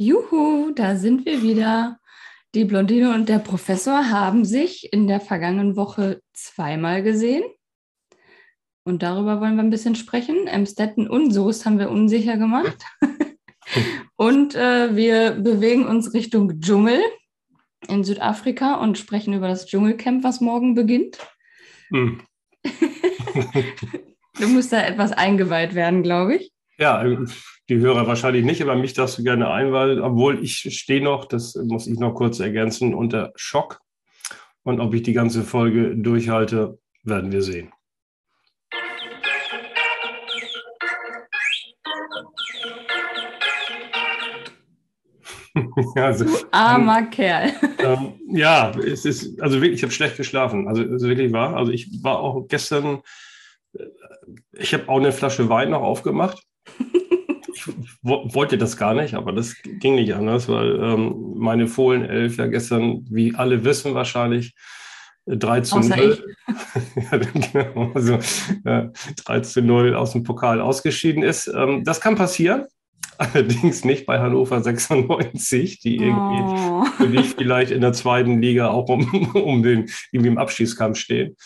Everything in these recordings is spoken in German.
Juhu, da sind wir wieder. Die Blondine und der Professor haben sich in der vergangenen Woche zweimal gesehen. Und darüber wollen wir ein bisschen sprechen. Emstetten und Soest haben wir unsicher gemacht. und äh, wir bewegen uns Richtung Dschungel in Südafrika und sprechen über das Dschungelcamp, was morgen beginnt. Hm. du musst da etwas eingeweiht werden, glaube ich. Ja, die Hörer wahrscheinlich nicht, aber mich darfst du gerne ein, weil, obwohl ich stehe noch, das muss ich noch kurz ergänzen, unter Schock. Und ob ich die ganze Folge durchhalte, werden wir sehen. also, du armer ähm, Kerl. Ähm, ja, es ist, also wirklich, ich habe schlecht geschlafen. Also es ist wirklich wahr. Also ich war auch gestern, äh, ich habe auch eine Flasche Wein noch aufgemacht wollte das gar nicht, aber das ging nicht anders, weil ähm, meine Fohlen 11 ja gestern, wie alle wissen wahrscheinlich, 3 äh, zu Außer 0. ja, genau, also, ja, 3 zu 0 aus dem Pokal ausgeschieden ist. Ähm, das kann passieren. Allerdings nicht bei Hannover 96, die irgendwie oh. für dich vielleicht in der zweiten Liga auch um, um den irgendwie im Abschießkampf stehen.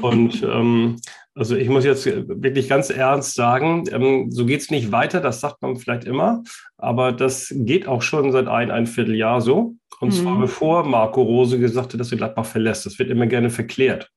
Und ähm, also ich muss jetzt wirklich ganz ernst sagen, ähm, so geht es nicht weiter, das sagt man vielleicht immer, aber das geht auch schon seit ein, ein Vierteljahr so. Und mhm. zwar bevor Marco Rose gesagt hat, dass er Gladbach verlässt. Das wird immer gerne verklärt.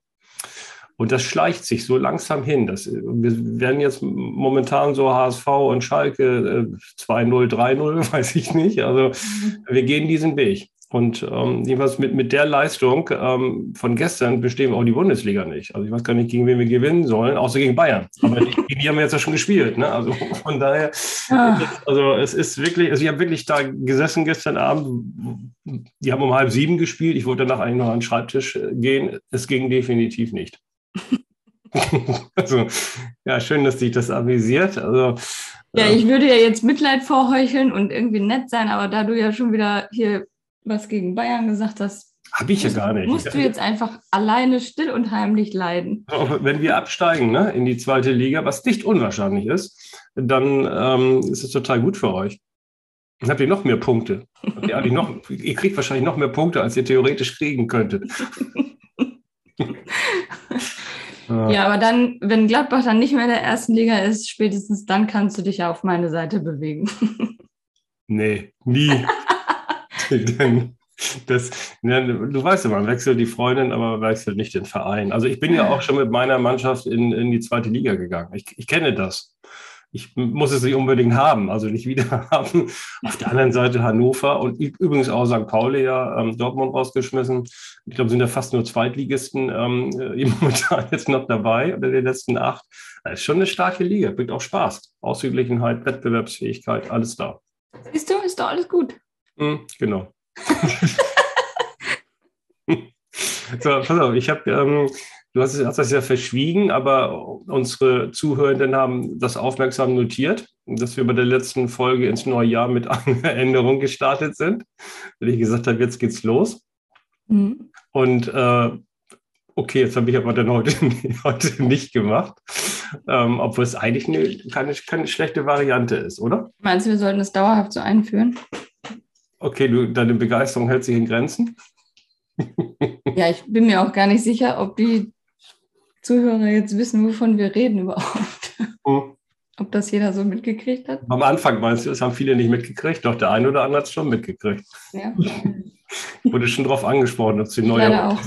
Und das schleicht sich so langsam hin. Das, wir werden jetzt momentan so HSV und Schalke äh, 2-0, 3-0, weiß ich nicht. Also mhm. wir gehen diesen Weg. Und ähm, jedenfalls mit, mit der Leistung ähm, von gestern bestehen wir auch die Bundesliga nicht. Also ich weiß gar nicht, gegen wen wir gewinnen sollen, außer gegen Bayern. Aber die, die haben wir jetzt ja schon gespielt. Ne? Also von daher, ah. also es ist wirklich, also ich habe wirklich da gesessen gestern Abend. Die haben um halb sieben gespielt. Ich wollte danach eigentlich noch an den Schreibtisch äh, gehen. Es ging definitiv nicht. also ja, schön, dass dich das avisiert. Also ja, ich würde ja jetzt Mitleid vorheucheln und irgendwie nett sein, aber da du ja schon wieder hier was gegen Bayern gesagt hast, habe ich ja gar nicht. Musst du jetzt einfach alleine still und heimlich leiden? Wenn wir absteigen ne, in die zweite Liga, was nicht unwahrscheinlich ist, dann ähm, ist es total gut für euch. Dann habt ihr noch mehr Punkte. Ihr, noch, ihr kriegt wahrscheinlich noch mehr Punkte, als ihr theoretisch kriegen könntet. ja, aber dann, wenn Gladbach dann nicht mehr in der ersten Liga ist, spätestens dann kannst du dich ja auf meine Seite bewegen. nee, nie. Denn das, du weißt ja, man wechselt die Freundin, aber man wechselt nicht den Verein. Also ich bin ja auch schon mit meiner Mannschaft in, in die zweite Liga gegangen. Ich, ich kenne das. Ich muss es nicht unbedingt haben, also nicht wieder haben. Auf der anderen Seite Hannover und übrigens auch St. Pauli ja ähm, Dortmund rausgeschmissen. Ich glaube, sind ja fast nur Zweitligisten ähm, momentan jetzt noch dabei unter den letzten acht. Das ist schon eine starke Liga, bringt auch Spaß. Ausgeglichenheit, Wettbewerbsfähigkeit, alles da. Siehst du, ist doch alles gut. Hm, genau. so, pass auf, ich habe, ähm, du hast, hast, das ja verschwiegen, aber unsere Zuhörenden haben das aufmerksam notiert, dass wir bei der letzten Folge ins neue Jahr mit einer Änderung gestartet sind. Weil ich gesagt habe, jetzt geht's los. Mhm. Und äh, okay, jetzt habe ich aber dann heute, heute nicht gemacht. Ähm, obwohl es eigentlich eine, keine, keine schlechte Variante ist, oder? Meinst du, wir sollten es dauerhaft so einführen? Okay, du, deine Begeisterung hält sich in Grenzen? ja, ich bin mir auch gar nicht sicher, ob die Zuhörer jetzt wissen, wovon wir reden überhaupt. Hm. Ob das jeder so mitgekriegt hat? Am Anfang meinst du, das haben viele nicht mitgekriegt, doch der eine oder andere hat es schon mitgekriegt. Ja. Wurde schon darauf angesprochen, dass die neue. Leider auch.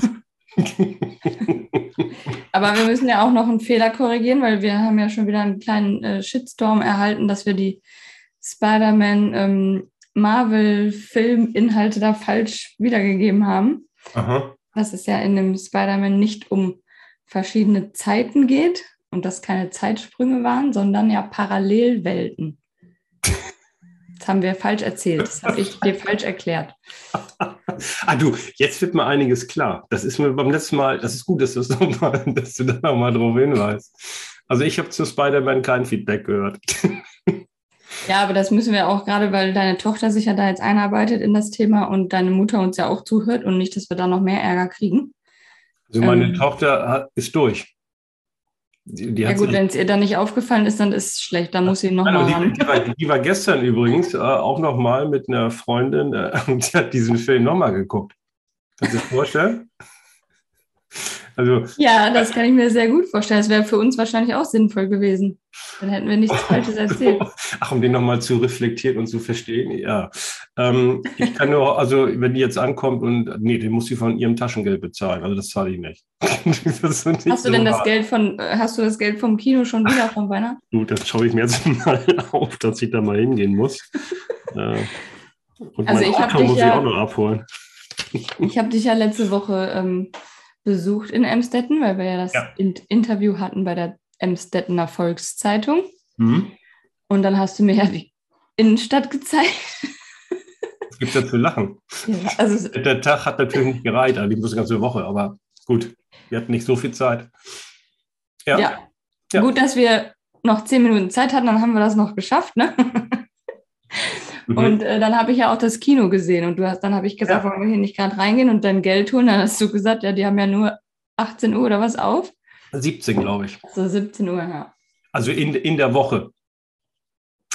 Aber wir müssen ja auch noch einen Fehler korrigieren, weil wir haben ja schon wieder einen kleinen äh, Shitstorm erhalten, dass wir die Spider-Man ähm, Marvel-Film-Inhalte da falsch wiedergegeben haben. Aha. Dass es ja in dem Spider-Man nicht um verschiedene Zeiten geht und das keine Zeitsprünge waren, sondern ja Parallelwelten. Das haben wir falsch erzählt. Das habe ich dir falsch erklärt. ah, du, jetzt wird mir einiges klar. Das ist mir beim letzten Mal, das ist gut, dass, noch mal, dass du da nochmal drauf hinweist. Also ich habe zu Spider-Man kein Feedback gehört. Ja, aber das müssen wir auch gerade, weil deine Tochter sich ja da jetzt einarbeitet in das Thema und deine Mutter uns ja auch zuhört und nicht, dass wir da noch mehr Ärger kriegen. Also meine ähm, Tochter ist durch. Die, die Ja hat gut, wenn es ihr dann nicht aufgefallen ist, dann ist es schlecht. Dann muss sie nochmal die, ran. die, war, die war gestern übrigens äh, auch noch mal mit einer Freundin äh, und die hat diesen Film nochmal geguckt. Kannst du dir das vorstellen? Also, Ja, das kann ich mir sehr gut vorstellen. Das wäre für uns wahrscheinlich auch sinnvoll gewesen. Dann hätten wir nichts Falsches erzählt. ach, um den nochmal zu reflektieren und zu verstehen, ja. Ähm, ich kann nur, also, wenn die jetzt ankommt und, nee, den muss sie von ihrem Taschengeld bezahlen. Also, das zahle ich nicht. Nicht Hast du so denn das hart. Geld von, hast du das Geld vom Kino schon wieder von Weihnachten? Gut, das schaue ich mir jetzt mal auf, dass ich da mal hingehen muss. Äh, und Also mein ich Auto muss ich ja- auch noch abholen. Ich habe dich ja letzte Woche ähm, besucht in Emstetten, weil wir ja das Ja. In Interview hatten bei der Emstettener Volkszeitung. Mhm. Und dann hast du mir ja die Innenstadt gezeigt. Was gibt es da zu lachen? Ja, also Der Tag hat natürlich nicht gereicht, also die eine ganze Woche, aber gut, wir hatten nicht so viel Zeit. ja. Ja. Ja. gut, dass wir noch zehn Minuten Zeit hatten, dann haben wir das noch geschafft, ne? Mhm. Und äh, dann habe ich ja auch das Kino gesehen und du hast, dann habe ich gesagt, Ja. wollen wir hier nicht gerade reingehen und dein Geld holen? Dann hast du gesagt, ja, die haben ja nur 18 Uhr oder was auf. 17, glaube ich. So 17 Uhr, ja. Also in, in der Woche.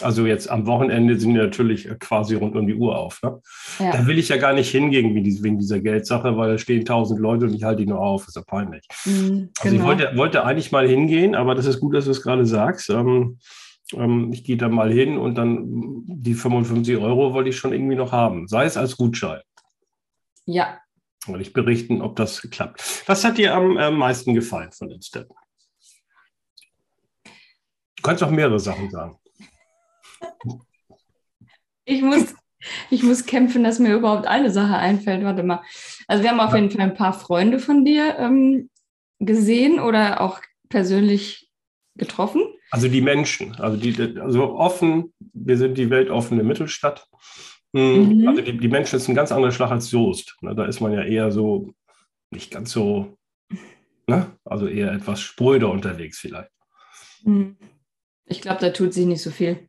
Also jetzt am Wochenende sind die natürlich quasi rund um die Uhr auf. Ne? ja. Da will ich ja gar nicht hingehen wegen dieser, Geldsache, weil da stehen tausend Leute und ich halte die nur auf. Das ist ja peinlich. Mhm, Also ich genau. wollte, wollte eigentlich mal hingehen, aber das ist gut, dass du es gerade sagst. Ähm, ähm, ich gehe da mal hin und dann die 55 Euro wollte ich schon irgendwie noch haben. Sei es als Gutschein. ja, Wollte ich berichten, ob das klappt. Was hat dir am äh, meisten gefallen von den Steppen? Du kannst auch mehrere Sachen sagen. ich muss, ich muss kämpfen, dass mir überhaupt eine Sache einfällt. Warte mal. Also wir haben auf jeden Fall ein paar Freunde von dir ähm, gesehen oder auch persönlich getroffen. Also die Menschen, also die, also offen, wir sind die weltoffene Mittelstadt. Hm, Mhm. Also die, die Menschen ist ein ganz anderer Schlag als Soest. Ne, Da ist man ja eher so, nicht ganz so, ne? also eher etwas spröder unterwegs vielleicht. Mhm. Ich glaube, da tut sich nicht so viel.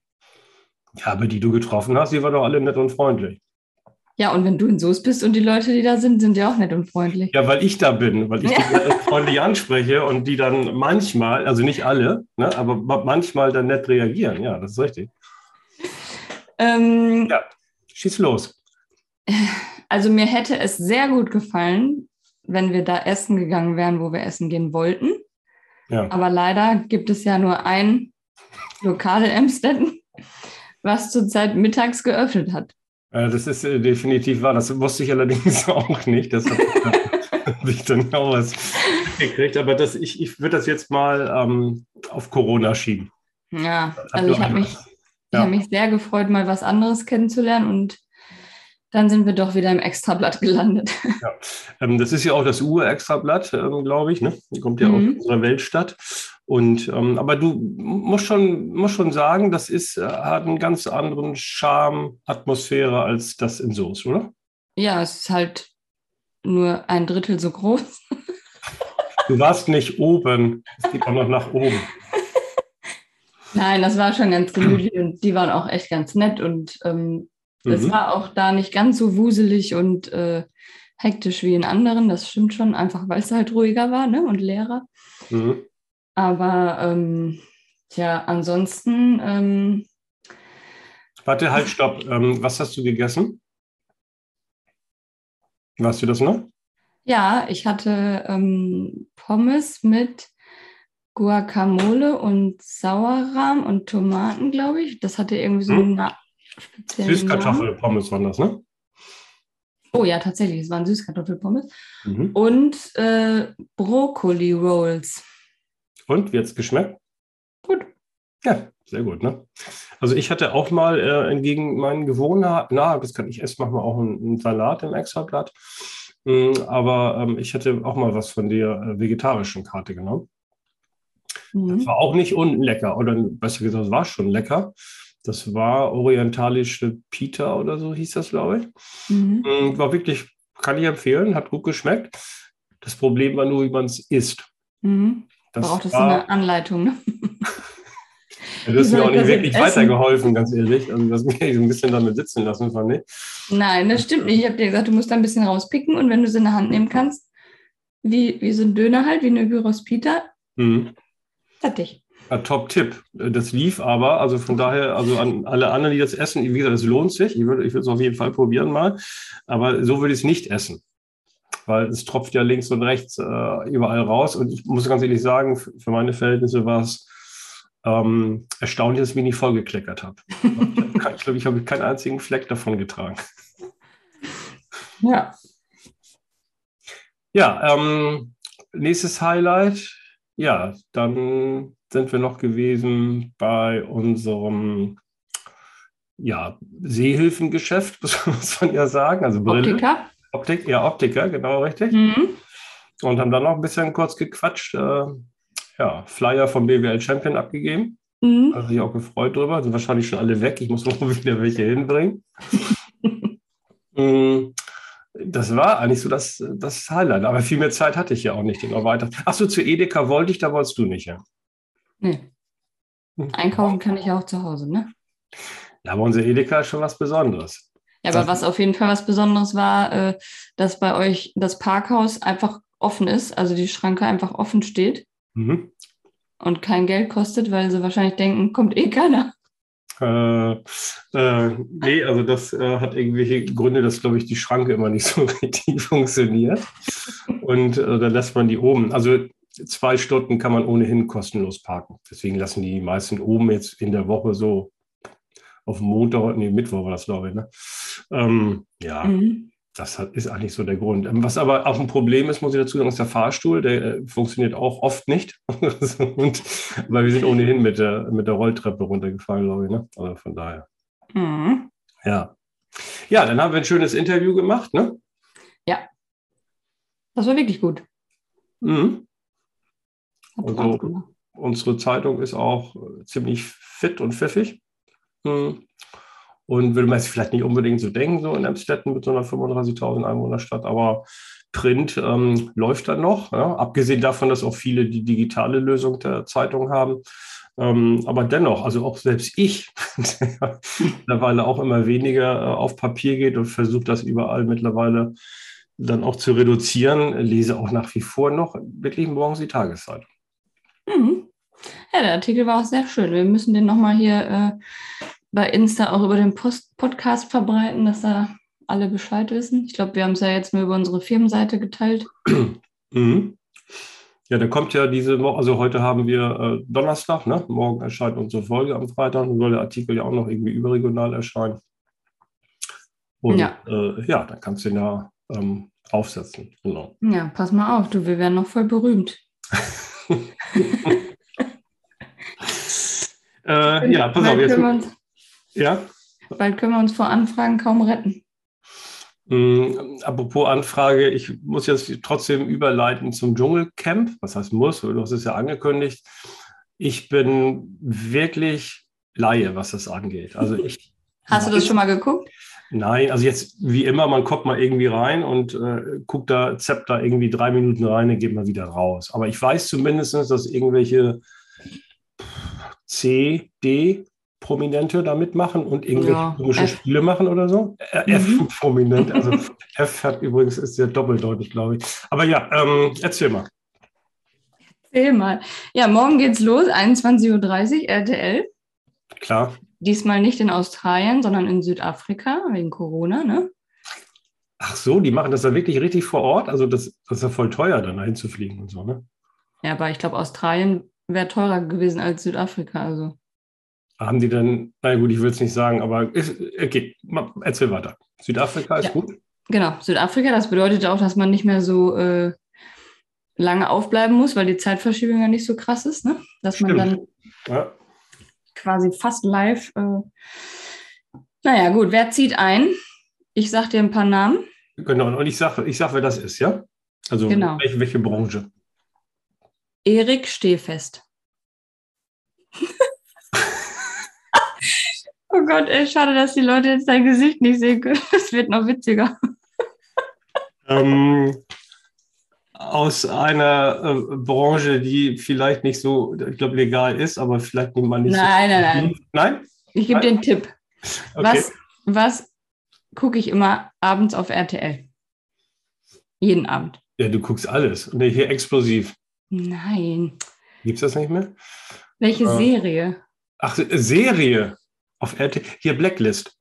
Ja, aber die du getroffen hast, die waren doch alle nett und freundlich. Ja, und wenn du in Soest bist und die Leute, die da sind, sind ja auch nett und freundlich. Ja, weil ich da bin, weil ich die und freundlich anspreche und die dann manchmal, also nicht alle, ne, aber ma- manchmal dann nett reagieren. Ja, das ist richtig. Ähm, Ja. Schieß los. Also mir hätte es sehr gut gefallen, wenn wir da essen gegangen wären, wo wir essen gehen wollten. Ja. Aber leider gibt es ja nur ein Lokal in Emstetten, was zurzeit mittags geöffnet hat. Äh, Das ist äh, definitiv wahr. Das wusste ich allerdings auch nicht. Das habe ich dann auch was gekriegt. Aber das, ich, ich würde das jetzt mal ähm, auf Corona schieben. Ja, also ich habe mich, ich Ja. hab mich sehr gefreut, mal was anderes kennenzulernen und dann sind wir doch wieder im Extrablatt gelandet. Ähm, das ist ja auch das Ur-Extrablatt, ähm, glaube ich. Ne? Die kommt ja aus Mhm. unserer Weltstadt. Und, ähm, aber du musst schon, musst schon sagen, das ist, äh, hat einen ganz anderen Charme, Atmosphäre als das in Soest, oder? Ja, es ist halt nur ein Drittel so groß. Du warst nicht oben. Es geht auch noch nach oben. Nein, das war schon ganz gemütlich und die waren auch echt ganz nett und ähm, es Mhm. war auch da nicht ganz so wuselig und äh, hektisch wie in anderen. Das stimmt schon, einfach weil es halt ruhiger war ne? und leerer. Mhm. Aber ähm, tja, ansonsten, ähm, Warte, halt, stopp. Ähm, was hast du gegessen? Weißt du das noch? ja, ich hatte ähm, Pommes mit Guacamole und Sauerrahm und Tomaten, glaube ich. Das hatte irgendwie so Hm. einen speziellen. Süßkartoffelpommes waren das, ne? Oh ja, tatsächlich, es waren Süßkartoffelpommes. Mhm. Und äh, Brokkoli Rolls. Und wie hat's geschmeckt? Gut. Ja, sehr gut, ne? Also ich hatte auch mal äh, entgegen meinen Gewohnheiten, na, das kann ich essen, machen wir auch einen, einen Salat im Extrablatt. Mm, Aber ähm, ich hatte auch mal was von der äh, vegetarischen Karte genommen. Das Mhm. war auch nicht unlecker, oder besser gesagt, es war schon lecker. Das war orientalische Pita oder so hieß das, glaube ich. Mhm. Mm, War wirklich, kann ich empfehlen, hat gut geschmeckt. Das Problem war nur, wie man es isst. Mhm. Das Braucht es eine Anleitung, ne? Du hast mir auch ich nicht wirklich essen? weitergeholfen, ganz ehrlich. Also, du hast mich so ein bisschen damit sitzen lassen, fand ich. Nein, das stimmt nicht. Ich habe dir gesagt, du musst da ein bisschen rauspicken und wenn du sie in der Hand nehmen kannst, wie, wie so ein Döner halt, wie eine Gyros Pita, Mhm. Fertig. Ja, Top-Tipp. Das lief aber, also von daher, also an alle anderen, die das essen, wie gesagt, es lohnt sich. Ich würde ich es auf jeden Fall probieren mal. Aber so würde ich es nicht essen. Weil es tropft ja links und rechts äh, überall raus. Und ich muss ganz ehrlich sagen, für meine Verhältnisse war es ähm, erstaunlich, dass ich mich nicht vollgekleckert habe. ich glaube, ich habe keinen einzigen Fleck davon getragen. Ja. Ja, ähm, nächstes Highlight. Ja, dann sind wir noch gewesen bei unserem ja, Seehilfengeschäft, muss man ja sagen. Also Brille. Optiker. Optik, ja, Optiker, genau richtig. Mhm. Und haben dann noch ein bisschen kurz gequatscht. Äh, ja, Flyer vom BWL Champion abgegeben. Mhm. Also ich auch gefreut drüber. Sind wahrscheinlich schon alle weg. Ich muss noch wieder welche hinbringen. Mhm. das war eigentlich so das, das Highlight. Aber viel mehr Zeit hatte ich ja auch nicht. Den erweitert. Achso, zu Edeka wollte ich, da wolltest du nicht, ja. Nee. Hm. Einkaufen kann ich auch zu Hause, ne? Ja, aber unser Edeka ist schon was Besonderes. Ja, aber was auf jeden Fall was Besonderes war, äh, dass bei euch das Parkhaus einfach offen ist, also die Schranke einfach offen steht mhm. und kein Geld kostet, weil sie wahrscheinlich denken, kommt eh keiner. Äh, äh, nee, also das äh, hat irgendwelche Gründe, dass, glaube ich, die Schranke immer nicht so richtig funktioniert. Und äh, dann lässt man die oben. Also zwei Stunden kann man ohnehin kostenlos parken. Deswegen lassen die meisten oben jetzt in der Woche so auf dem Montag, nee, Mittwoch war das, glaube ich. Ne? Ähm, ja, mhm. das hat, ist eigentlich so der Grund. Ähm, was aber auch ein Problem ist, muss ich dazu sagen, ist der Fahrstuhl. Der äh, funktioniert auch oft nicht. Und, weil wir sind ohnehin mit der, mit der Rolltreppe runtergefallen, glaube ich. Ne? Also von daher. Mhm. Ja. Ja, dann haben wir ein schönes Interview gemacht, ne? Ja. Das war wirklich gut. Mhm. Also, unsere Zeitung ist auch äh, ziemlich fit und pfiffig. Hm. Und würde man jetzt vielleicht nicht unbedingt so denken, so in Amstetten mit so einer 35.000 Einwohnerstadt, aber Print ähm, läuft dann noch. Ja? Abgesehen davon, dass auch viele die digitale Lösung der Zeitung haben. Ähm, aber dennoch, also auch selbst ich, der mittlerweile auch immer weniger äh, auf Papier geht und versucht das überall mittlerweile dann auch zu reduzieren, lese auch nach wie vor noch wirklich morgens die Tageszeitung. Mhm. Ja, der Artikel war auch sehr schön. Wir müssen den nochmal hier äh, bei Insta auch über den Post Podcast verbreiten, dass da alle Bescheid wissen. Ich glaube, wir haben es ja jetzt nur über unsere Firmenseite geteilt. Mhm. Ja, der kommt ja diese Woche, also heute haben wir äh, Donnerstag, ne? morgen erscheint unsere Folge am Freitag und soll der Artikel ja auch noch irgendwie überregional erscheinen. Und ja, äh, ja dann kannst du ihn ja ähm, aufsetzen. Genau. Ja, pass mal auf, du, wir werden noch voll berühmt. äh, ja, pass auf. Jetzt, uns, ja? Bald können wir uns vor Anfragen kaum retten. Mm, apropos Anfrage, ich muss jetzt trotzdem überleiten zum Dschungelcamp. Was heißt muss? Du hast es ja angekündigt. Ich bin wirklich Laie, was das angeht. Also ich. Hast du das schon mal geguckt? Nein, also jetzt wie immer, man kommt mal irgendwie rein und äh, guckt da, zappt da irgendwie drei Minuten rein, dann geht man wieder raus. Aber ich weiß zumindest, dass irgendwelche C, D Prominente da mitmachen und irgendwelche ja, komische F. Spiele machen oder so. Äh, F mhm. prominent, also F hat übrigens ist sehr doppeldeutig, glaube ich. Aber ja, ähm, erzähl mal. Erzähl mal. Ja, morgen geht's los, 21.30 Uhr, RTL. Klar. Diesmal nicht in Australien, sondern in Südafrika wegen Corona, ne? Ach so, die machen das da wirklich richtig vor Ort? Also das, das ist ja voll teuer, dann dahin zu fliegen und so, ne? Ja, aber ich glaube, Australien wäre teurer gewesen als Südafrika, also. Haben die dann, na gut, ich will es nicht sagen, aber ist, okay, erzähl weiter. Südafrika ist ja, gut? Genau, Südafrika, das bedeutet auch, dass man nicht mehr so äh, lange aufbleiben muss, weil die Zeitverschiebung ja nicht so krass ist, ne? Dass Stimmt. man dann ja quasi fast live. Äh, naja, gut, wer zieht ein? Ich sag dir ein paar Namen. Genau, und ich sage, ich sag, wer das ist, ja? Also genau. welche, welche Branche? Erik Stehfest. oh Gott, ey, schade, dass die Leute jetzt dein Gesicht nicht sehen können. Es wird noch witziger. Ähm, aus einer äh, Branche, die vielleicht nicht so, ich glaube, legal ist, aber vielleicht nimmt man nicht nein, so. Nein, nein, nein. Nein? Ich gebe dir einen Tipp. Okay. Was, was gucke ich immer abends auf RTL? Jeden Abend. Ja, du guckst alles. Und hier explosiv. Nein. Gibt es das nicht mehr? Welche äh, Serie? Ach, Serie. Auf RTL. Hier Blacklist.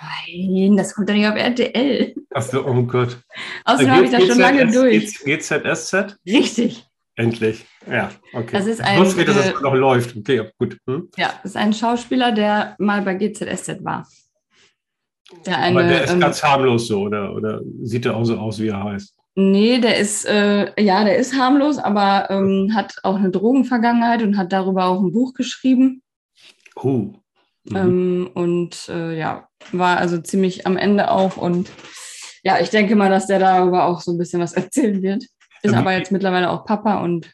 Nein, das kommt doch nicht auf RTL. Achso, oh Gott. Außerdem habe ich das schon lange durch. GZSZ? Richtig. Endlich. Ja, okay. Das ist ein, ich wusste, dass es noch läuft. Okay, gut. Hm? Ja, das ist ein Schauspieler, der mal bei GZSZ war. Der eine, Aber der ist ähm, ganz harmlos so, oder, oder sieht er auch so aus, wie er heißt? Nee, der ist, äh, ja, der ist harmlos, aber ähm, hat auch eine Drogenvergangenheit und hat darüber auch ein Buch geschrieben. Oh. Mhm. Ähm, und äh, ja, war also ziemlich am Ende auch. Und ja, ich denke mal, dass der darüber auch so ein bisschen was erzählen wird. Ist ähm, aber jetzt mittlerweile auch Papa und.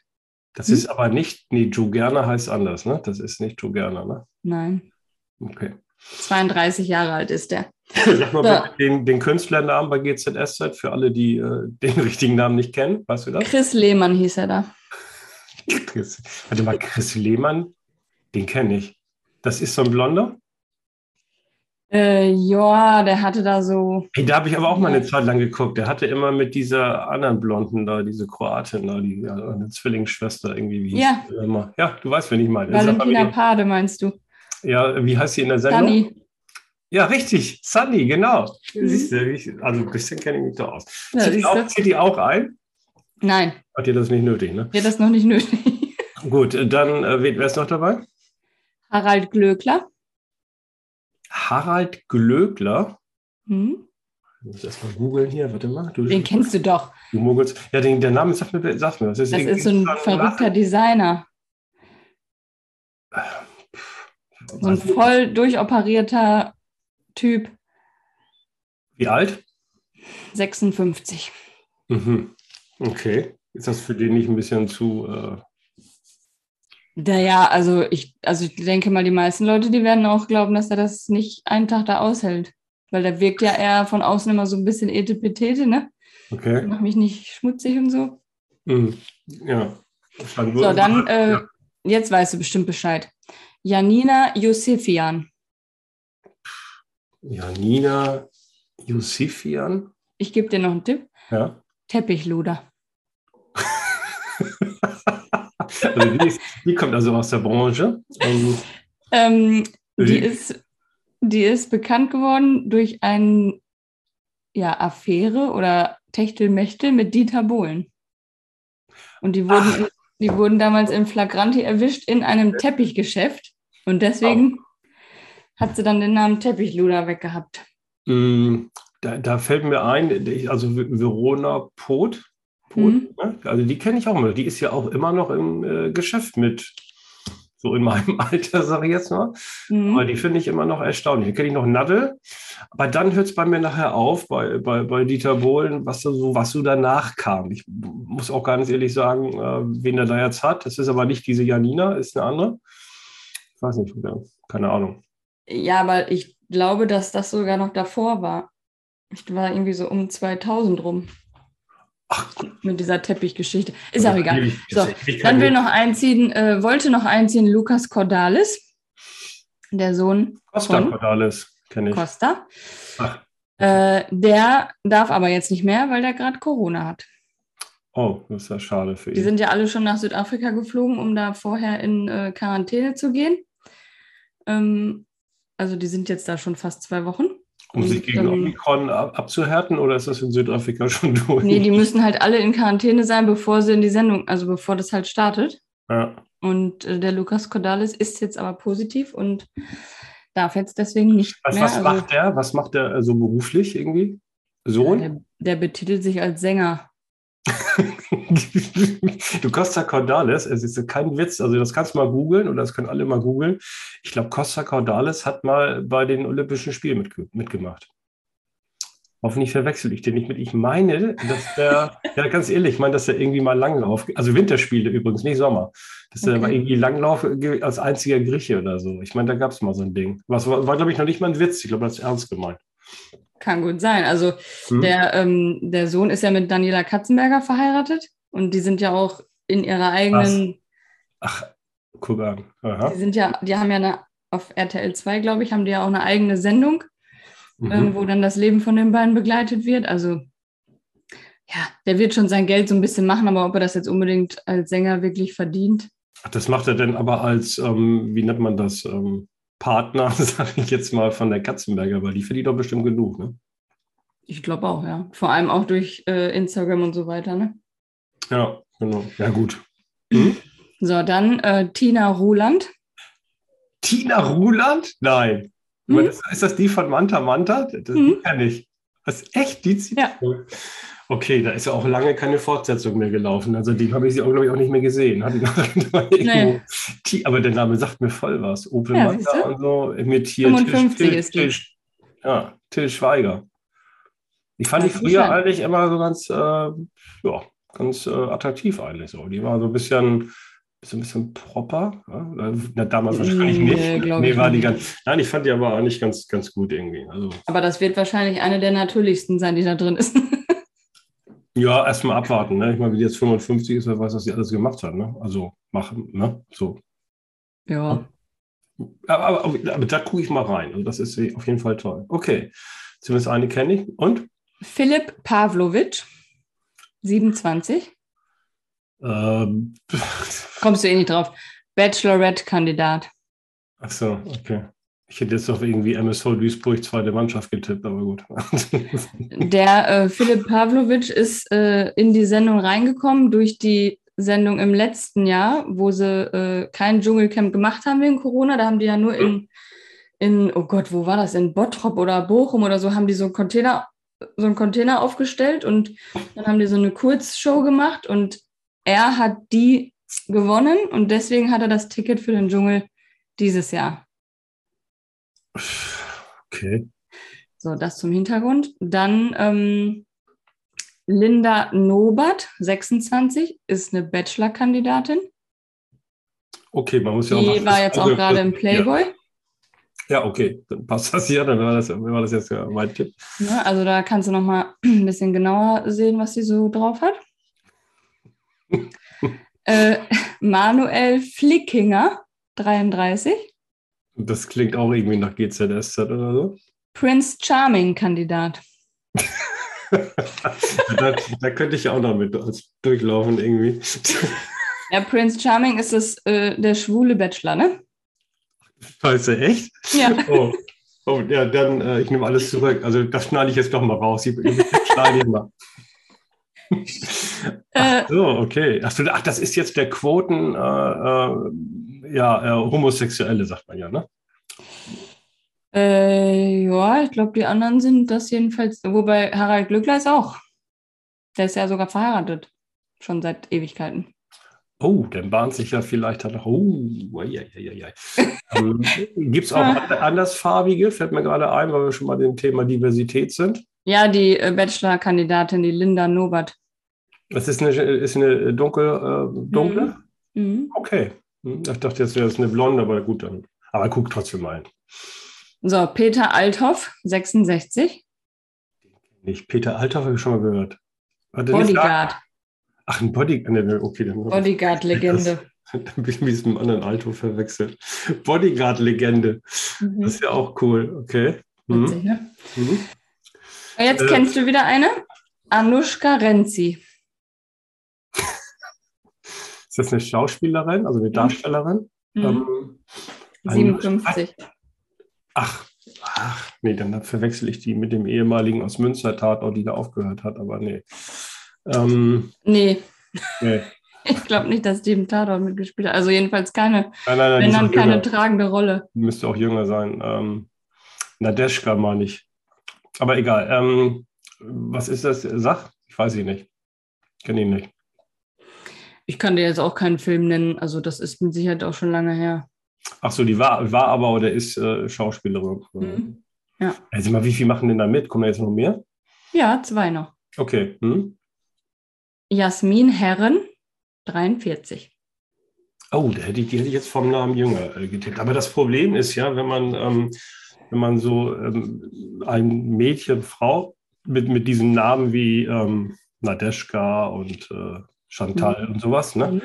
Das hm? ist aber nicht, nee, Joe Gerner heißt anders, ne? Das ist nicht Joe Gerner, ne? Nein. Okay. 32 Jahre alt ist der. Sag mal ja. den, den Künstlernamen bei GZSZ für alle, die äh, den richtigen Namen nicht kennen. Weißt du das? Chris Lehmann hieß er da. Chris, warte mal, Chris Lehmann, den kenne ich. Das ist so ein Blonder? Äh, ja, der hatte da so. Hey, da habe ich aber auch mal eine Zeit lang geguckt. Der hatte immer mit dieser anderen Blonden da, diese Kroatin da, die ja, eine Zwillingsschwester irgendwie. Wie ja. Immer. Ja, du weißt, wen ich meine. Valentina Pade meinst du? Ja, wie heißt sie in der Sendung? Sunny. Ja, richtig. Sunny, genau. Mhm. Siehst du, ich, also ein bisschen kenne ich mich da aus. Ja, zieht, die auch, zieht die auch ein? Nein. Hat ihr das nicht nötig, ne? Wird das noch nicht nötig. Gut, dann, äh, wer ist noch dabei? Harald Glöckler. Harald Glöckler? Hm? Ich muss erstmal googeln hier, warte mal. Du, den kennst du doch. Du mogelst. Ja, den, der Name sagt mir, sag mir was. Das, das ist so ein verrückter Lachen? Designer. So ein voll durchoperierter Typ. Wie alt? 56. Mhm. Okay. Ist das für den nicht ein bisschen zu äh, naja, also ich, also ich denke mal, die meisten Leute, die werden auch glauben, dass er das nicht einen Tag da aushält. Weil der wirkt ja eher von außen immer so ein bisschen etepetete, ne? Okay. Mach mich nicht schmutzig und so. Mhm. Ja. So, dann, äh, ja. jetzt weißt du bestimmt Bescheid. Janina Yusefian. Janina Yusefian? Ich gebe dir noch einen Tipp. Ja. Teppichluder. Also die, ist, die, kommt also aus der Branche. Ähm, ähm, die, ist, die ist bekannt geworden durch eine ja, Affäre oder Techtelmechtel mit Dieter Bohlen. Und die wurden, die wurden damals in Flagranti erwischt in einem Teppichgeschäft. Und deswegen. Hat sie dann den Namen Teppichluder weggehabt. Mm, da, da fällt mir ein, also Verona Poth, Polen. Mhm. Ne? Also die kenne ich auch immer. Die ist ja auch immer noch im äh, Geschäft mit, so in meinem Alter, sage ich jetzt mal. Mhm. Aber die finde ich immer noch erstaunlich. Da kenne ich noch Nadel. Aber dann hört es bei mir nachher auf, bei, bei, bei Dieter Bohlen, was so, was so danach kam. Ich muss auch ganz ehrlich sagen, äh, wen er da jetzt hat. Das ist aber nicht diese Janina, ist eine andere. Ich weiß nicht, keine Ahnung. Ja, aber ich glaube, dass das sogar noch davor war. Ich war irgendwie so um 2000 rum. Ach, mit dieser Teppichgeschichte. Ist auch egal. So, dann will noch einziehen, äh, wollte noch einziehen Lukas Cordalis, der Sohn Costa von Cordalis, kenne ich. Costa. Äh, der darf aber jetzt nicht mehr, weil der gerade Corona hat. Oh, das ist ja schade für ihn. Die sind ja alle schon nach Südafrika geflogen, um da vorher in äh, Quarantäne zu gehen. Ähm, also die sind jetzt da schon fast zwei Wochen. Um sich gegen ähm, Omikron abzuhärten oder ist das in Südafrika schon durch? Nee, die müssen halt alle in Quarantäne sein, bevor sie in die Sendung, also bevor das halt startet. Ja. Und äh, der Lukas Cordalis ist jetzt aber positiv und darf jetzt deswegen nicht was, mehr. Was also, macht der? Was macht der so also beruflich irgendwie? Sohn? Der, der betitelt sich als Sänger. du Costa Cordalis, es ist kein Witz, also das kannst du mal googeln oder das können alle mal googeln. Ich glaube, Costa Cordalis hat mal bei den Olympischen Spielen mitge mitgemacht. Hoffentlich verwechsel ich den nicht mit. Ich meine, dass der, ja ganz ehrlich, ich meine, dass er irgendwie mal Langlauf, also Winterspiele übrigens, nicht Sommer, dass okay. er mal irgendwie Langlauf als einziger Grieche oder so. Ich meine, da gab es mal so ein Ding. Was war, war glaube ich, noch nicht mal ein Witz. Ich glaube, das ist ernst gemeint. Kann gut sein. Also hm. der, ähm, der Sohn ist ja mit Daniela Katzenberger verheiratet und die sind ja auch in ihrer eigenen. Was? Ach, guck an. Aha. Die sind ja, die haben ja eine, auf RTL 2, glaube ich, haben die ja auch eine eigene Sendung, mhm. ähm, wo dann das Leben von den beiden begleitet wird. Also ja, der wird schon sein Geld so ein bisschen machen, aber ob er das jetzt unbedingt als Sänger wirklich verdient, Das macht er denn aber als, ähm, wie nennt man das, ähm, Partner, sage ich jetzt mal, von der Katzenberger, weil die verdient doch bestimmt genug, ne? Ich glaube auch, ja. Vor allem auch durch äh, Instagram und so weiter, ne? Ja, genau. Ja, gut. Hm? So, dann äh, Tina Ruland. Tina Ruland? Nein. Hm? Ist das die von Manta Manta? Das hm? kenne ich. Was, echt? Die zieht ja. Okay, da ist ja auch lange keine Fortsetzung mehr gelaufen. Also die habe ich sie auch, glaube ich, auch nicht mehr gesehen. nee. Aber der Name sagt mir voll was. Opel ja, Manta und so. Mit hier 55 Til, ist Til, Til, Ja, Till Schweiger. Ich fand die früher eigentlich immer so ganz, äh, ja, ganz äh, attraktiv eigentlich so. Die war so ein bisschen ist ein bisschen proper. Ja? Na, damals wahrscheinlich nicht. Nee, nee war die ganz, nein, ich fand die aber eigentlich ganz, ganz gut irgendwie. Also, aber das wird wahrscheinlich eine der natürlichsten sein, die da drin ist. ja, erstmal abwarten. Ne? Ich meine, wie die jetzt 55 ist, wer weiß, was sie alles gemacht hat. Ne? Also machen, ne? So. Ja. Aber, aber, aber, aber da gucke ich mal rein. Also das ist auf jeden Fall toll. Okay. Zumindest eine kenne ich. Und? Philipp Pavlovic, 27. Ähm, Kommst du eh nicht drauf. Bachelorette-Kandidat. Ach so, okay. Ich hätte jetzt auf irgendwie MSV Duisburg zweite Mannschaft getippt, aber gut. Der äh, Philipp Pavlovic ist äh, in die Sendung reingekommen durch die Sendung im letzten Jahr, wo sie äh, kein Dschungelcamp gemacht haben wegen Corona. Da haben die ja nur in, in, oh Gott, wo war das? In Bottrop oder Bochum oder so, haben die so einen Container, so einen Container aufgestellt und dann haben die so eine Kurzshow gemacht und er hat die gewonnen und deswegen hat er das Ticket für den Dschungel dieses Jahr. Okay. So, das zum Hintergrund. Dann ähm, Linda Nobert, 26, ist eine Bachelor-Kandidatin. Okay, man muss ja auch. Die war jetzt also, auch gerade im Playboy. Ja. Ja, okay, dann passt das hier, dann war das, war das jetzt ja mein Tipp. Ja, also da kannst du noch mal ein bisschen genauer sehen, was sie so drauf hat äh, Manuel Flickinger, 33. Das klingt auch irgendwie nach GZSZ oder so. Prince Charming-Kandidat. da, da, könnte ich auch noch mit durchlaufen irgendwie. Ja, Prince Charming ist das, äh, der schwule Bachelor, ne? Scheiße, echt? Ja. Oh, oh ja, dann, äh, ich nehme alles zurück. Also das schneide ich jetzt doch mal raus. Ich, ich schneide ich mal. Ach äh. so, okay. Ach, ach, das ist jetzt der Quoten, äh, äh, ja, äh, Homosexuelle, sagt man ja, ne? Äh, ja, ich glaube, die anderen sind das jedenfalls, wobei Harald Glückler ist auch. Der ist ja sogar verheiratet. Schon seit Ewigkeiten. Oh, dann bahnt sich ja vielleicht dann noch. Oh, ähm, Gibt es auch andersfarbige? Fällt mir gerade ein, weil wir schon mal dem Thema Diversität sind. Ja, die äh, Bachelor-Kandidatin, die Linda Nobert. Das ist eine, ist eine dunkel, äh, dunkle? Mhm. mhm. Okay. Hm, ich dachte, jetzt wäre es eine blonde, aber gut, dann. Aber guck trotzdem mal. So, Peter Althoff, 66. Ich, Peter Althoff habe ich schon mal gehört. Bodyguard. Ach, ein Bodyguard. Okay, Bodyguard-Legende. Dann bin ich mit diesem anderen Althoff verwechselt. Bodyguard-Legende. Mhm. Das ist ja auch cool. Okay. Mhm. Witzig, ne? Mhm. Jetzt äh, kennst du wieder eine? Anushka Renzi. Ist das eine Schauspielerin, also eine. Darstellerin? Mhm. Ähm, 57. Ach, ach, nee, dann verwechsel ich die mit dem ehemaligen aus Münster Tatort, die da aufgehört hat, aber nee. Ähm, nee. nee. Ich glaube nicht, dass die im Tatort mitgespielt hat. Also jedenfalls keine, nein, nein, nein, wenn dann keine jünger. tragende Rolle. Müsste auch jünger sein. Ähm, Nadeschka meine ich. Aber egal. Ähm, was ist das? Sach? Ich weiß ihn nicht. Kenne ihn nicht. Ich kann dir jetzt auch keinen Film nennen, also das ist mit Sicherheit auch schon lange her. Ach so, die war, war aber oder ist äh, Schauspielerin. Mhm. Ja. Also mal, wie viel machen denn da mit? Kommen da jetzt noch mehr? Ja, zwei noch. Okay. Hm? Jasmin Herren, 43. Oh, die hätte ich, die hätte ich jetzt vom Namen jünger äh, getippt. Aber das Problem ist ja, wenn man, ähm, wenn man so ähm, ein Mädchen, Frau mit, mit diesem Namen wie ähm, Nadeschka und äh, Chantal mhm. und sowas, ne? Mhm.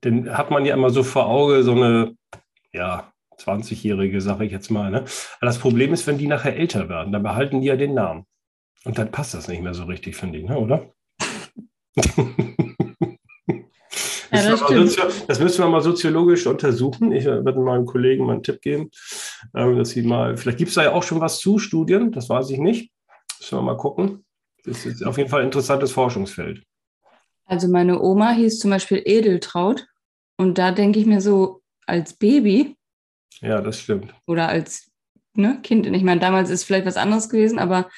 Dann hat man ja immer so vor Auge so eine, ja, 20-Jährige, sage ich jetzt mal. Ne? Aber das Problem ist, wenn die nachher älter werden, dann behalten die ja den Namen. Und dann passt das nicht mehr so richtig, finde ich, ne? oder? Ja, das, das, das, müssen wir mal soziologisch untersuchen. Ich äh, werde meinem Kollegen mal einen Tipp geben, ähm, dass sie mal, vielleicht gibt es da ja auch schon was zu Studien, das weiß ich nicht. Müssen wir mal gucken. Das ist auf jeden Fall ein interessantes Forschungsfeld. Also meine Oma hieß zum Beispiel Edeltraut und da denke ich mir so als Baby. Ja, das stimmt. Oder als ne, Kind. Ich meine, damals ist vielleicht was anderes gewesen, aber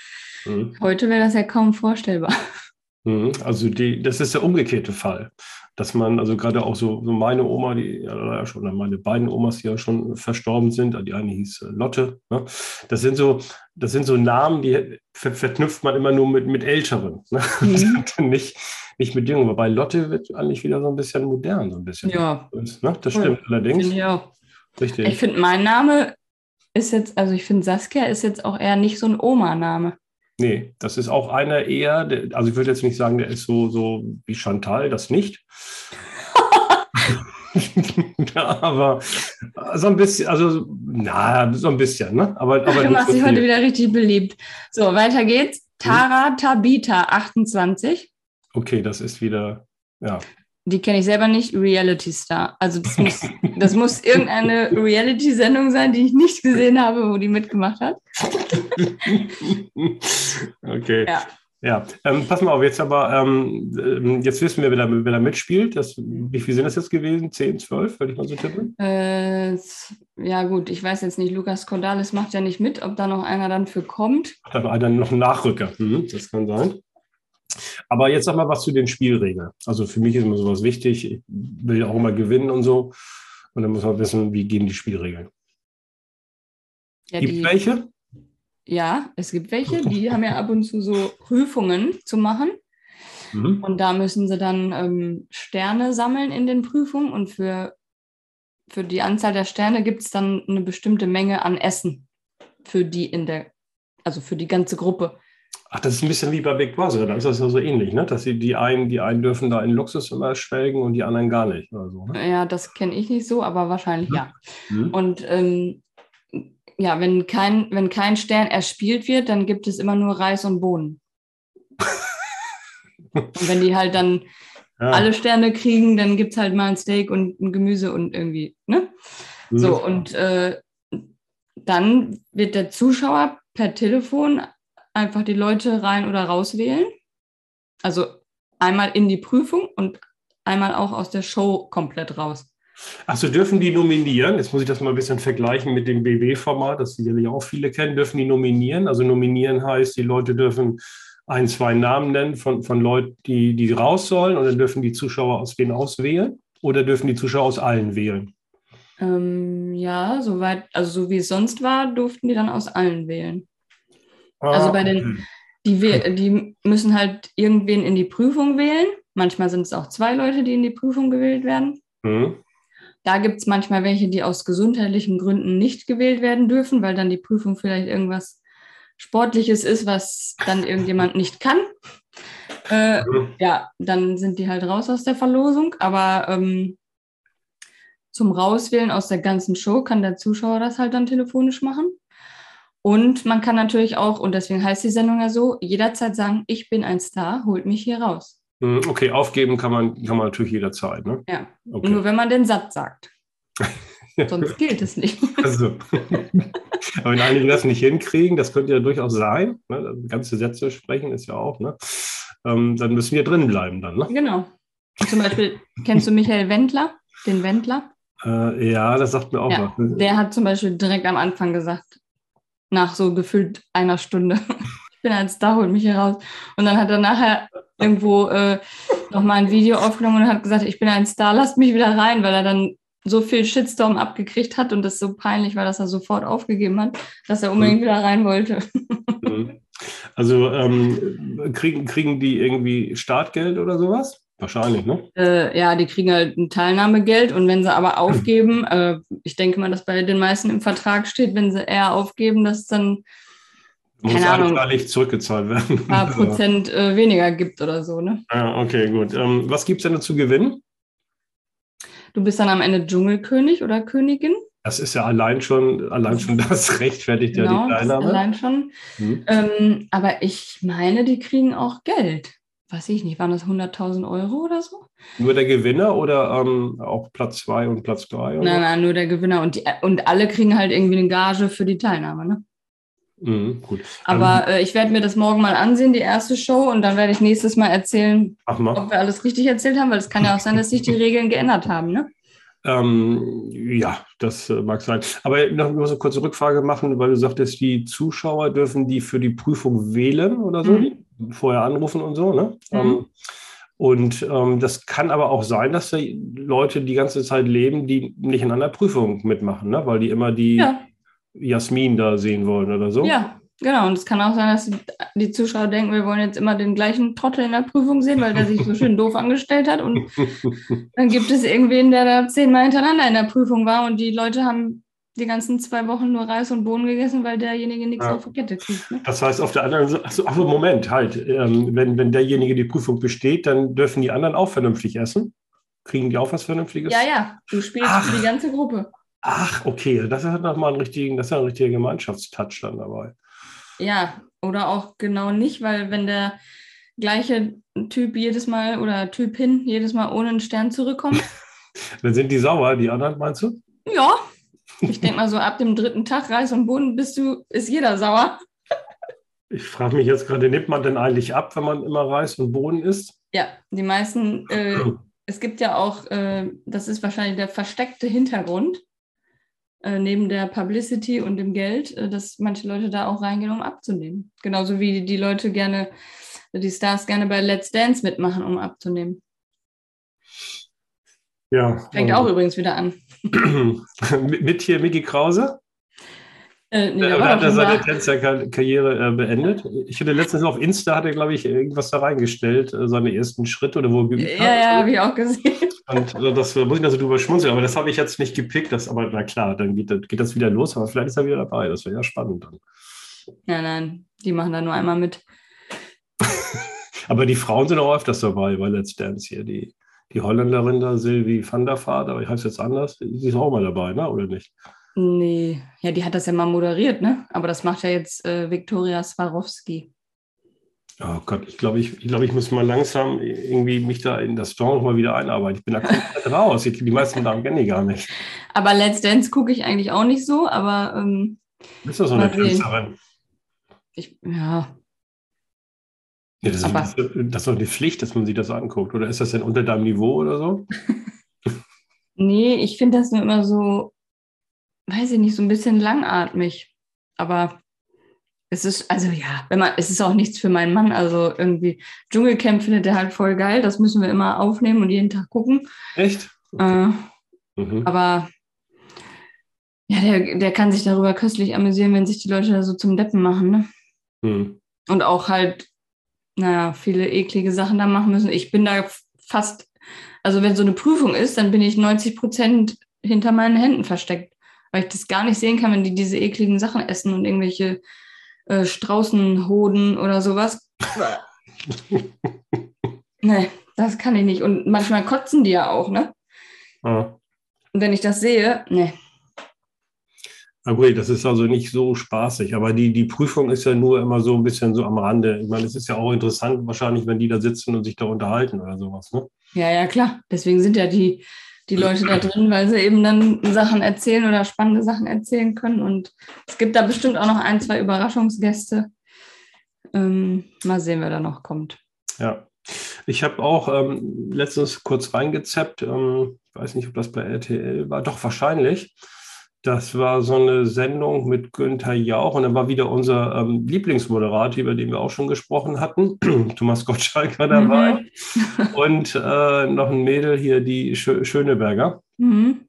mhm. heute wäre das ja kaum vorstellbar. Mhm. Also die, das ist der umgekehrte Fall, dass man, also gerade auch so, so meine Oma, die ja schon, meine beiden Omas, die ja schon verstorben sind, die eine hieß äh, Lotte, ne? das sind so, das sind so Namen, die ver verknüpft man immer nur mit, mit Älteren, ne? Mhm. nicht, nicht mit Jüngeren. Wobei Lotte wird eigentlich wieder so ein bisschen modern, so ein bisschen. Ja. Ne? Das stimmt ja. allerdings. Finde ich auch. Richtig. Ich finde, mein Name ist jetzt, also ich finde, Saskia ist jetzt auch eher nicht so ein Oma-Name. Nee, das ist auch einer eher, der, also ich würde jetzt nicht sagen, der ist so, so wie Chantal, das nicht. ja, aber so ein bisschen, also, na, so ein bisschen, ne? Aber, aber du machst dich heute wieder richtig beliebt. So, weiter geht's. Tara Tabita, 28. Okay, das ist wieder, ja. Die kenne ich selber nicht, Reality Star. Also das muss, das muss irgendeine Reality-Sendung sein, die ich nicht gesehen habe, wo die mitgemacht hat. okay. Ja. Ja, ähm, pass mal auf, jetzt aber, ähm, ähm, jetzt wissen wir, wer da, wer da mitspielt. Das, wie viel sind das jetzt gewesen? 10, 12, würde ich mal so tippen? Äh, ja, gut, ich weiß jetzt nicht, Lukas Cordalis macht ja nicht mit, ob da noch einer dann für kommt. Da war dann noch ein Nachrücker, mhm, das kann sein. Aber jetzt sag mal was zu den Spielregeln. Also für mich ist immer sowas wichtig. Ich will auch immer gewinnen und so. Und dann muss man wissen, wie gehen die Spielregeln. Ja, Gibt die, welche? Ja, es gibt welche. Die haben ja ab und zu so Prüfungen zu machen. Mhm. Und da müssen sie dann ähm, Sterne sammeln in den Prüfungen. Und für, für die Anzahl der Sterne gibt es dann eine bestimmte Menge an Essen für die in der, also für die ganze Gruppe. Ach, das ist ein bisschen wie bei Big Brother, da ist das ja so ähnlich, ne? Dass sie die einen, die einen dürfen da in Luxus immer schwelgen und die anderen gar nicht. Oder so, ne? Ja, das kenne ich nicht so, aber wahrscheinlich mhm. ja. Mhm. Und ähm, ja, wenn kein, wenn kein Stern erspielt wird, dann gibt es immer nur Reis und Bohnen. und wenn die halt dann ja. alle Sterne kriegen, dann gibt es halt mal ein Steak und ein Gemüse und irgendwie, ne? Mhm. So, und äh, dann wird der Zuschauer per Telefon einfach die Leute rein oder raus wählen. Also einmal in die Prüfung und einmal auch aus der Show komplett raus. Achso, dürfen die nominieren? Jetzt muss ich das mal ein bisschen vergleichen mit dem BW-Format, das sicherlich auch viele kennen. Dürfen die nominieren? Also nominieren heißt, die Leute dürfen ein, zwei Namen nennen von, von Leuten, die, die raus sollen und dann dürfen die Zuschauer aus denen auswählen oder dürfen die Zuschauer aus allen wählen? Ähm, ja, soweit, also so wie es sonst war, durften die dann aus allen wählen. Also bei den, ah, die, die müssen halt irgendwen in die Prüfung wählen. Manchmal sind es auch zwei Leute, die in die Prüfung gewählt werden. Mhm. Da gibt es manchmal welche, die aus gesundheitlichen Gründen nicht gewählt werden dürfen, weil dann die Prüfung vielleicht irgendwas Sportliches ist, was dann irgendjemand nicht kann. Äh, mhm. Ja, dann sind die halt raus aus der Verlosung. Aber ähm, zum Rauswählen aus der ganzen Show kann der Zuschauer das halt dann telefonisch machen. Und man kann natürlich auch, und deswegen heißt die Sendung ja so, jederzeit sagen, ich bin ein Star, holt mich hier raus. Hm, okay, aufgeben kann man, kann man natürlich jederzeit. Ne? Ja, okay. nur wenn man den Satz sagt. Sonst gilt es nicht. Also, aber wenn einige das nicht hinkriegen, das könnte ja durchaus sein, ne? ganze Sätze sprechen ist ja auch, ne? Ähm, dann müssen wir drin bleiben dann. Ne? Genau. Zum Beispiel, kennst du Michael Wendler, den Wendler? Äh, ja, das sagt mir auch ja, was. Der hat zum Beispiel direkt am Anfang gesagt, nach so gefühlt einer Stunde. ich bin ein Star, holt mich hier raus. Und dann hat er nachher irgendwo äh, nochmal ein Video aufgenommen und hat gesagt, ich bin ein Star, lasst mich wieder rein, weil er dann so viel Shitstorm abgekriegt hat und das so peinlich war, dass er sofort aufgegeben hat, dass er unbedingt mhm. wieder rein wollte. Mhm. Also ähm, kriegen, kriegen die irgendwie Startgeld oder sowas? Wahrscheinlich, ne? Äh, ja, die kriegen halt ein Teilnahmegeld und wenn sie aber aufgeben, äh, ich denke mal, dass bei den meisten im Vertrag steht, wenn sie eher aufgeben, dass dann muss keine Ahnung, zurückgezahlt werden. Ein paar Prozent äh, weniger gibt oder so, ne? Ja, okay, gut. Ähm, was gibt es denn zu gewinnen? Du bist dann am Ende Dschungelkönig oder Königin. Das ist ja allein schon, allein schon das rechtfertigt genau, ja die Teilnahme. Allein schon. Hm. Ähm, aber ich meine, die kriegen auch Geld. Weiß ich nicht, waren das 100.000 Euro oder so? Nur der Gewinner oder ähm, auch Platz 2 und Platz 3? Nein, nein, nur der Gewinner. Und, die, und alle kriegen halt irgendwie eine Gage für die Teilnahme, ne? Mhm, gut. Aber ähm, äh, ich werde mir das morgen mal ansehen, die erste Show, und dann werde ich nächstes Mal erzählen, mal. ob wir alles richtig erzählt haben, weil es kann ja auch sein, dass sich die Regeln geändert haben, ne? Ähm, ja, das äh, mag sein. Aber noch, noch eine kurze Rückfrage machen, weil du sagtest, die Zuschauer dürfen die für die Prüfung wählen oder so, mhm. Vorher anrufen und so, ne? Mhm. Ähm, und ähm, das kann aber auch sein, dass da Leute die ganze Zeit leben, die nicht in einer Prüfung mitmachen, ne? weil die immer die ja. Jasmin da sehen wollen oder so. Ja, genau. Und es kann auch sein, dass die Zuschauer denken, wir wollen jetzt immer den gleichen Trottel in der Prüfung sehen, weil der sich so schön doof angestellt hat. Und dann gibt es irgendwen, der da zehnmal hintereinander in der Prüfung war und die Leute haben die ganzen zwei Wochen nur Reis und Bohnen gegessen, weil derjenige nichts ja. auf der Kette kriegt. Ne? Das heißt, auf der anderen Seite, also, also Moment, halt, ähm, wenn, wenn derjenige die Prüfung besteht, dann dürfen die anderen auch vernünftig essen? Kriegen die auch was Vernünftiges? Ja, ja, du spielst Ach. für die ganze Gruppe. Ach, okay, das hat nochmal einen richtigen, das ist ein richtiger Gemeinschaftstouch dann dabei. Ja, oder auch genau nicht, weil wenn der gleiche Typ jedes Mal oder Typin jedes Mal ohne einen Stern zurückkommt. dann sind die sauer, die anderen, meinst du? Ja, ich denke mal so, ab dem dritten Tag Reis und Boden bist du, ist jeder sauer. Ich frage mich jetzt gerade, nimmt man denn eigentlich ab, wenn man immer Reis und Boden isst? Ja, die meisten, äh, es gibt ja auch, äh, das ist wahrscheinlich der versteckte Hintergrund, äh, neben der Publicity und dem Geld, äh, dass manche Leute da auch reingehen, um abzunehmen. Genauso wie die Leute gerne, die Stars gerne bei Let's Dance mitmachen, um abzunehmen. Ja. Fängt auch übrigens wieder an. mit hier Mickey Krause? Äh, nee, Oder hat er seine Tänzerkarriere äh, beendet? Ich hatte letztens auf Insta, hat er, glaube ich, irgendwas da reingestellt, äh, seine ersten Schritte oder wo er geübt Ja, ja, habe ich auch gesehen. Und äh, das muss ich da so drüber schmunzeln, aber das habe ich jetzt nicht gepickt. Das, aber na klar, dann geht, geht das wieder los, aber vielleicht ist er wieder dabei. Das wäre ja spannend dann. Ja, nein, die machen da nur einmal mit. aber die Frauen sind auch öfters dabei bei Let's Dance hier. Die, die Holländerin da, Sylvie van der Vaart, aber ich heiße jetzt anders, sie ist auch mal dabei, ne? oder nicht? Nee, ja, die hat das ja mal moderiert, ne? Aber das macht ja jetzt äh, Viktoria Swarovski. Oh Gott, ich glaube, ich, ich, glaub, ich muss mal langsam irgendwie mich da in das Genre mal wieder einarbeiten. Ich bin da komplett raus. Ich, die meisten Damen kenne ich gar nicht. Aber Let's Dance gucke ich eigentlich auch nicht so, aber. Ähm, ist das so eine Tänzerin? Ich, ja, ja, das, ist, das, ist doch eine Pflicht, dass man sich das anguckt. Oder ist das denn unter deinem Niveau oder so? nee, ich finde das nur immer so, weiß ich nicht, so ein bisschen langatmig. Aber es ist, also ja, wenn man, es ist auch nichts für meinen Mann. Also irgendwie Dschungelcamp findet er halt voll geil. Das müssen wir immer aufnehmen und jeden Tag gucken. Echt? Okay. Äh, mhm. Aber ja, der, der kann sich darüber köstlich amüsieren, wenn sich die Leute da so zum Deppen machen. Ne? Mhm. Und auch halt naja, viele eklige Sachen da machen müssen. Ich bin da fast, also wenn so eine Prüfung ist, dann bin ich 90 Prozent hinter meinen Händen versteckt, weil ich das gar nicht sehen kann, wenn die diese ekligen Sachen essen und irgendwelche äh, Straußenhoden oder sowas. nee, das kann ich nicht. Und manchmal kotzen die ja auch, ne? Ja. Und wenn ich das sehe, ne, na gut, das ist also nicht so spaßig, aber die, die Prüfung ist ja nur immer so ein bisschen so am Rande. Ich meine, es ist ja auch interessant, wahrscheinlich, wenn die da sitzen und sich da unterhalten oder sowas, ne? Ja, ja, klar. Deswegen sind ja die, die Leute da drin, weil sie eben dann Sachen erzählen oder spannende Sachen erzählen können. Und es gibt da bestimmt auch noch ein, zwei Überraschungsgäste. Ähm, mal sehen, wer da noch kommt. Ja. Ich habe auch ähm, letztens kurz reingezappt, ähm, ich weiß nicht, ob das bei RTL war, doch wahrscheinlich. Das war so eine Sendung mit Günther Jauch und dann war wieder unser ähm, Lieblingsmoderator, über den wir auch schon gesprochen hatten. Thomas Gottschalk war dabei. Mhm. und äh, noch ein Mädel hier, die Schö Schöneberger. Mhm.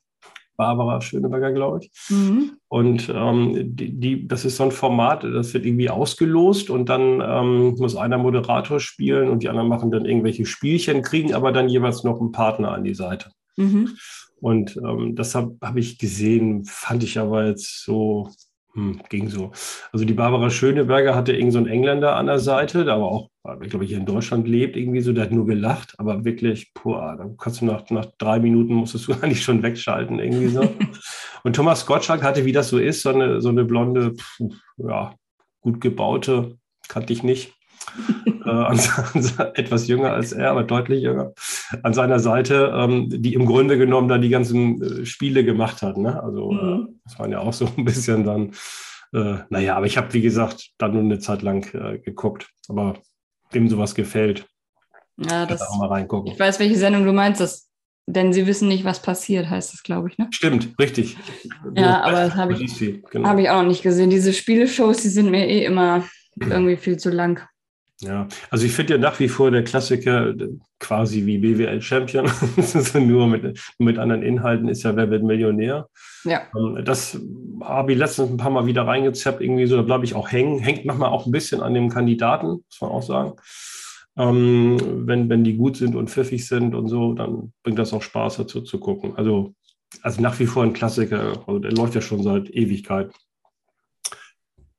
Barbara Schöneberger, glaube ich. Mhm. Und ähm, die, die, das ist so ein Format, das wird irgendwie ausgelost und dann ähm, muss einer Moderator spielen und die anderen machen dann irgendwelche Spielchen, kriegen aber dann jeweils noch einen Partner an die Seite. Mhm. Und ähm, das habe hab ich gesehen, fand ich aber jetzt so, hm, ging so. Also die Barbara Schöneberger hatte irgend so einen Engländer an der Seite, der aber auch, ich glaube, hier in Deutschland lebt, irgendwie so, der hat nur gelacht, aber wirklich, boah, da kannst du nach, nach drei Minuten musstest du eigentlich schon wegschalten, irgendwie so. Und Thomas Gottschalk hatte, wie das so ist, so eine, so eine blonde, pf, ja, gut gebaute, kannte ich nicht. Äh, an, etwas jünger als er, aber deutlich jünger, an seiner Seite, ähm, die im Grunde genommen da die ganzen äh, Spiele gemacht hat. Ne? Also äh, mhm. das waren ja auch so ein bisschen dann, äh, naja, aber ich habe, wie gesagt, dann nur eine Zeit lang äh, geguckt. Aber wem sowas gefällt, ja, das, auch mal reingucken. Ich weiß, welche Sendung du meinst, das, denn sie wissen nicht, was passiert, heißt das, glaube ich. Ne? Stimmt, richtig. Ja, aber das habe ich, genau. hab ich auch noch nicht gesehen. Diese Spieleshows, die sind mir eh immer irgendwie viel zu lang. Ja, also ich finde ja nach wie vor der Klassiker quasi wie BWL Champion, nur mit, mit anderen Inhalten ist ja Wer wird Millionär. Ja. Ähm, das habe ich letztens ein paar Mal wieder reingezappt, irgendwie so, da bleibe ich auch hängen. Hängt manchmal auch ein bisschen an dem Kandidaten, muss man auch sagen. Ähm, wenn, wenn die gut sind und pfiffig sind und so, dann bringt das auch Spaß dazu zu gucken. Also, also nach wie vor ein Klassiker, also der läuft ja schon seit Ewigkeit.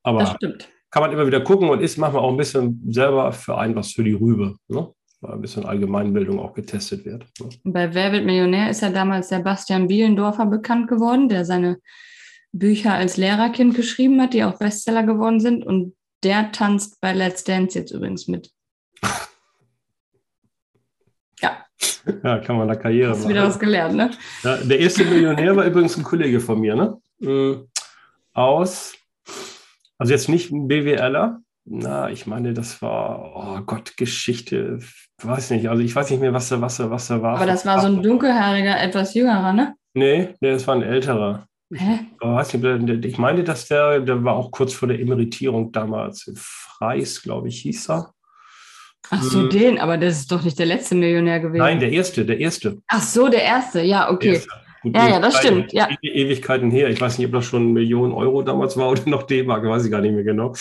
Aber das stimmt kann man immer wieder gucken und ist manchmal auch ein bisschen selber für einen was für die Rübe, ne? weil ein bisschen Allgemeinbildung auch getestet wird. Ne? Bei Wer wird Millionär ist ja damals der Bastian Bielendorfer bekannt geworden, der seine Bücher als Lehrerkind geschrieben hat, die auch Bestseller geworden sind. Und der tanzt bei Let's Dance jetzt übrigens mit. ja. Ja, kann man da Karriere Hast machen. wieder was gelernt, ne? Ja, der erste Millionär war übrigens ein Kollege von mir, ne? Hm, aus also jetzt nicht ein BWLer. Na, ich meine, das war, oh Gott, Geschichte. Weiß nicht. Also ich weiß nicht mehr, was da, was da, was da war. Aber das war so ein dunkelhaariger, etwas jüngerer, ne? Nee, nee, das war ein älterer. Hä? Ich, weiß nicht, ich meine, dass der, der war auch kurz vor der Emeritierung damals. Freis, glaube ich, hieß er. Ach so, hm. den, aber das ist doch nicht der letzte Millionär gewesen. Nein, der erste, der erste. Ach so, der erste, ja, okay. Erste. Gut, ja, ja, das stimmt. Ja. Ewigkeiten her. Ich weiß nicht, ob das schon Millionen Euro damals war oder noch D-Mark, weiß ich gar nicht mehr genau.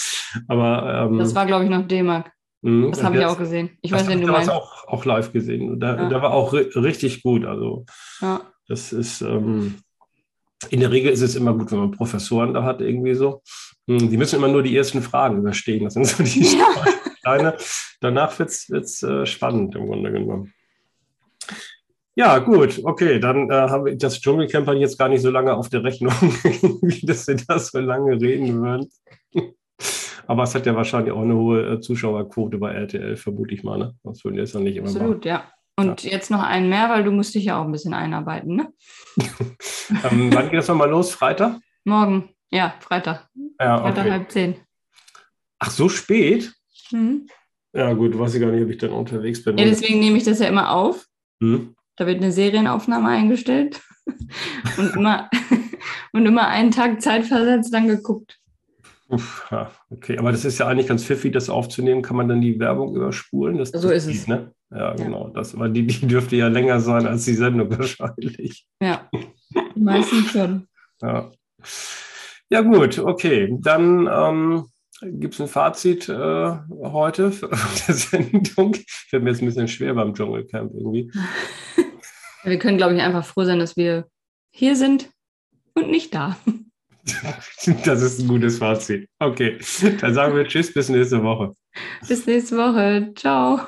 Aber ähm, das war, glaube ich, noch D-Mark. Mhm. Das habe ich auch gesehen. Ich weiß, nicht, du meinst. auch, auch live gesehen. Da, ja. da war auch richtig gut. Also ja. das ist ähm, in der Regel ist es immer gut, wenn man Professoren da hat, irgendwie so. Hm, die müssen immer nur die ersten Fragen überstehen. Das sind so die ja. kleine. Danach wird es äh, spannend im Grunde genommen. Ja, gut, okay, dann äh, haben wir das Dschungelcamp jetzt gar nicht so lange auf der Rechnung, wie dass wir das so lange reden würden. Aber es hat ja wahrscheinlich auch eine hohe äh, Zuschauerquote bei RTL, vermute ich mal. Ne? Das würden jetzt noch nicht immer Absolut, machen. ja. Und ja. jetzt noch einen mehr, weil du musst dich ja auch ein bisschen einarbeiten, ne? ähm, wann geht das nochmal los? Freitag? Morgen, ja, Freitag. Ja, Freitag okay. halb zehn. Ach, so spät? Mhm. Ja, gut, weiß ich gar nicht, ob ich dann unterwegs bin. Ja, deswegen nehme ich das ja immer auf. Mhm. Da wird eine Serienaufnahme eingestellt und immer, und immer einen Tag zeitversetzt dann geguckt. Uff, ja, okay, aber das ist ja eigentlich ganz pfiffig, das aufzunehmen. Kann man dann die Werbung überspulen? Das, so das ist es. Ne? Ja, genau. Das, aber die, die dürfte ja länger sein als die Sendung wahrscheinlich. Ja, meistens schon. Ja. ja, gut, okay. Dann ähm, gibt es ein Fazit äh, heute für der Sendung. Fällt mir jetzt ein bisschen schwer beim Dschungelcamp irgendwie. Wir können, glaube ich, einfach froh sein, dass wir hier sind und nicht da. Das ist ein gutes Fazit. Okay, dann sagen wir Tschüss, bis nächste Woche. Bis nächste Woche. Ciao.